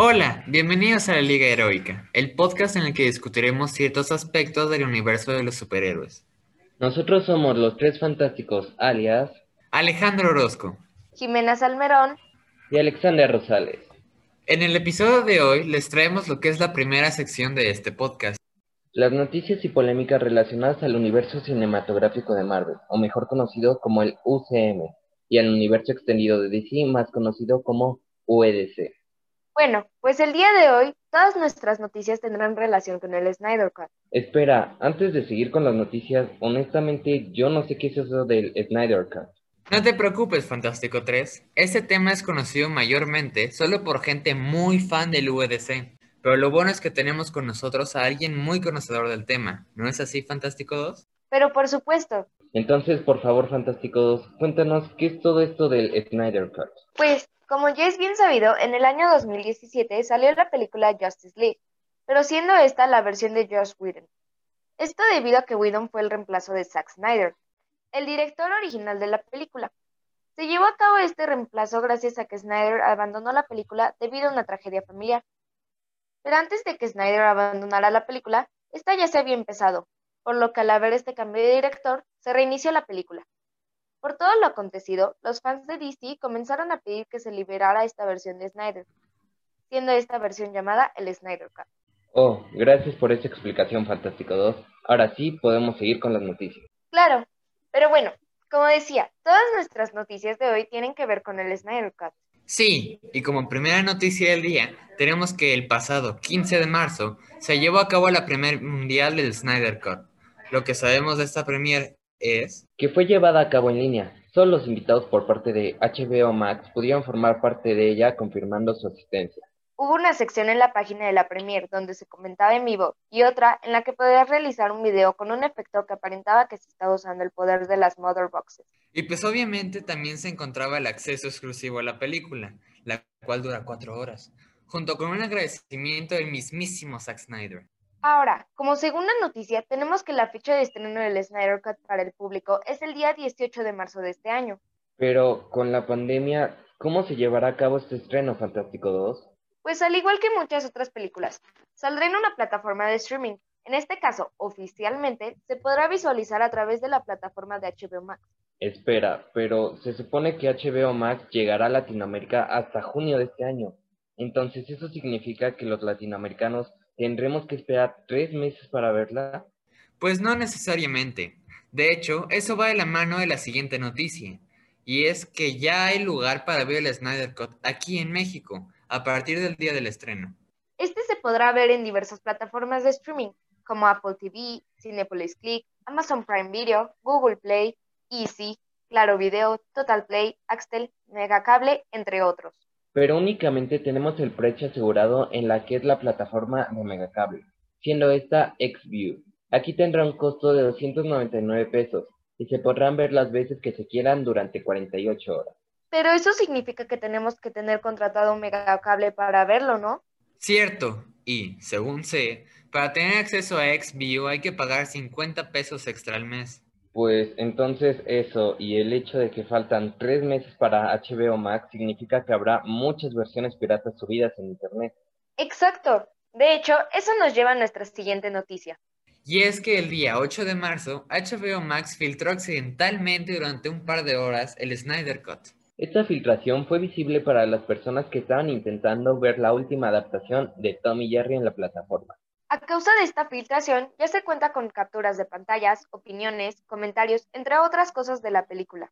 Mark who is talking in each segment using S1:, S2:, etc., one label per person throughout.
S1: Hola, bienvenidos a la Liga Heroica, el podcast en el que discutiremos ciertos aspectos del universo de los superhéroes.
S2: Nosotros somos los tres fantásticos, alias
S1: Alejandro Orozco.
S3: Jimena Salmerón
S2: y Alexander Rosales.
S1: En el episodio de hoy les traemos lo que es la primera sección de este podcast.
S2: Las noticias y polémicas relacionadas al universo cinematográfico de Marvel, o mejor conocido como el UCM, y al universo extendido de DC, más conocido como UEDC.
S3: Bueno, pues el día de hoy todas nuestras noticias tendrán relación con el Snyder Cut.
S2: Espera, antes de seguir con las noticias, honestamente yo no sé qué es eso del Snyder Cut.
S1: No te preocupes, Fantástico 3. Este tema es conocido mayormente solo por gente muy fan del UEDC. Pero lo bueno es que tenemos con nosotros a alguien muy conocedor del tema. ¿No es así, Fantástico 2?
S3: Pero por supuesto.
S2: Entonces, por favor, Fantástico 2, cuéntanos qué es todo esto del Snyder Cut.
S3: Pues, como ya es bien sabido, en el año 2017 salió la película Justice League, pero siendo esta la versión de Josh Whedon. Esto debido a que Whedon fue el reemplazo de Zack Snyder, el director original de la película. Se llevó a cabo este reemplazo gracias a que Snyder abandonó la película debido a una tragedia familiar. Pero antes de que Snyder abandonara la película, esta ya se había empezado, por lo que al haber este cambio de director, se reinició la película. Por todo lo acontecido, los fans de DC comenzaron a pedir que se liberara esta versión de Snyder, siendo esta versión llamada el Snyder Cut.
S2: Oh, gracias por esa explicación, Fantástico 2. Ahora sí podemos seguir con las noticias.
S3: Claro, pero bueno, como decía, todas nuestras noticias de hoy tienen que ver con el Snyder Cut.
S1: Sí, y como primera noticia del día, tenemos que el pasado 15 de marzo se llevó a cabo la primer mundial del Snyder Cut. Lo que sabemos de esta premier es...
S2: Que fue llevada a cabo en línea. Solo los invitados por parte de HBO Max pudieron formar parte de ella confirmando su asistencia.
S3: Hubo una sección en la página de la Premier donde se comentaba en vivo y otra en la que podías realizar un video con un efecto que aparentaba que se estaba usando el poder de las Mother Boxes.
S1: Y pues obviamente también se encontraba el acceso exclusivo a la película, la cual dura cuatro horas, junto con un agradecimiento del mismísimo Zack Snyder.
S3: Ahora, como segunda noticia, tenemos que la fecha de estreno del Snyder Cut para el público es el día 18 de marzo de este año.
S2: Pero con la pandemia, ¿cómo se llevará a cabo este estreno Fantástico 2?
S3: Pues al igual que muchas otras películas, saldrá en una plataforma de streaming. En este caso, oficialmente, se podrá visualizar a través de la plataforma de HBO Max.
S2: Espera, pero se supone que HBO Max llegará a Latinoamérica hasta junio de este año. Entonces, ¿eso significa que los latinoamericanos tendremos que esperar tres meses para verla?
S1: Pues no necesariamente. De hecho, eso va de la mano de la siguiente noticia. Y es que ya hay lugar para ver el Snyder Cut aquí en México a partir del día del estreno.
S3: Este se podrá ver en diversas plataformas de streaming, como Apple TV, Cinepolis Click, Amazon Prime Video, Google Play, Easy, Claro Video, Total Play, Axtel, Megacable, entre otros.
S2: Pero únicamente tenemos el precio asegurado en la que es la plataforma de Megacable, siendo esta XView. Aquí tendrá un costo de 299 pesos y se podrán ver las veces que se quieran durante 48 horas.
S3: Pero eso significa que tenemos que tener contratado un megacable para verlo, ¿no?
S1: Cierto, y según sé, para tener acceso a XView hay que pagar 50 pesos extra al mes.
S2: Pues entonces eso y el hecho de que faltan tres meses para HBO Max significa que habrá muchas versiones piratas subidas en Internet.
S3: Exacto. De hecho, eso nos lleva a nuestra siguiente noticia.
S1: Y es que el día 8 de marzo, HBO Max filtró accidentalmente durante un par de horas el Snyder Cut.
S2: Esta filtración fue visible para las personas que estaban intentando ver la última adaptación de Tom y Jerry en la plataforma.
S3: A causa de esta filtración, ya se cuenta con capturas de pantallas, opiniones, comentarios, entre otras cosas de la película.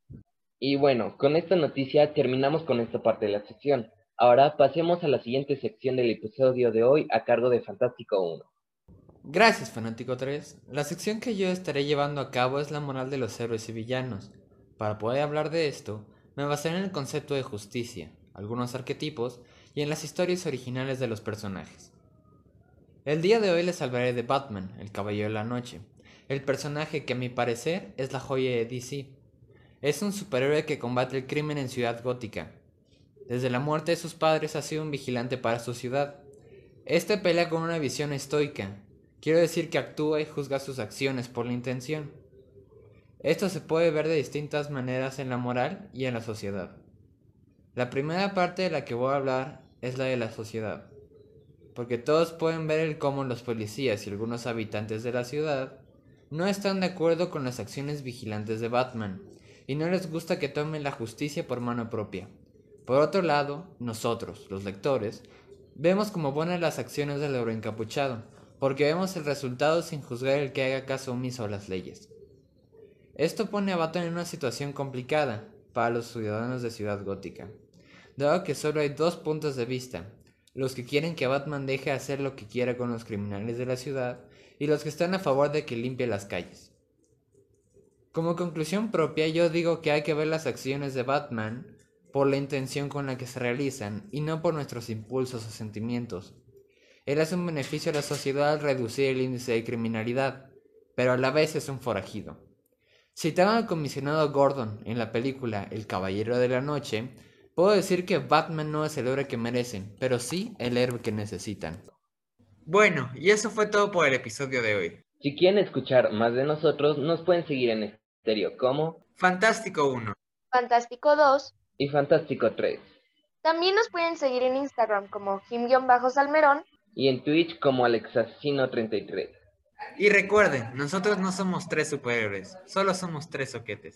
S2: Y bueno, con esta noticia terminamos con esta parte de la sección. Ahora pasemos a la siguiente sección del episodio de hoy a cargo de Fantástico 1.
S1: Gracias, Fanático 3. La sección que yo estaré llevando a cabo es la moral de los héroes y villanos. Para poder hablar de esto, me basaré en el concepto de justicia, algunos arquetipos y en las historias originales de los personajes. El día de hoy les hablaré de Batman, el Caballero de la Noche, el personaje que a mi parecer es la joya de DC. Es un superhéroe que combate el crimen en Ciudad Gótica. Desde la muerte de sus padres ha sido un vigilante para su ciudad. Este pelea con una visión estoica. Quiero decir que actúa y juzga sus acciones por la intención. Esto se puede ver de distintas maneras en la moral y en la sociedad. La primera parte de la que voy a hablar es la de la sociedad. Porque todos pueden ver cómo los policías y algunos habitantes de la ciudad no están de acuerdo con las acciones vigilantes de Batman y no les gusta que tomen la justicia por mano propia. Por otro lado, nosotros, los lectores, vemos como buenas las acciones del oro encapuchado, porque vemos el resultado sin juzgar el que haga caso omiso a las leyes. Esto pone a Batman en una situación complicada para los ciudadanos de Ciudad Gótica, dado que solo hay dos puntos de vista, los que quieren que Batman deje hacer lo que quiera con los criminales de la ciudad y los que están a favor de que limpie las calles. Como conclusión propia, yo digo que hay que ver las acciones de Batman por la intención con la que se realizan y no por nuestros impulsos o sentimientos. Él hace un beneficio a la sociedad al reducir el índice de criminalidad, pero a la vez es un forajido. Citando al comisionado Gordon en la película El Caballero de la Noche, puedo decir que Batman no es el héroe que merecen, pero sí el héroe que necesitan. Bueno, y eso fue todo por el episodio de hoy.
S2: Si quieren escuchar más de nosotros, nos pueden seguir en estéreo como
S1: Fantástico 1,
S3: Fantástico 2.
S2: y Fantástico 3,
S3: También nos pueden seguir en Instagram como Jim-Salmerón.
S2: y en Twitch como Alexasino33.
S1: Y recuerden, nosotros no somos tres superhéroes, solo somos tres soquetes.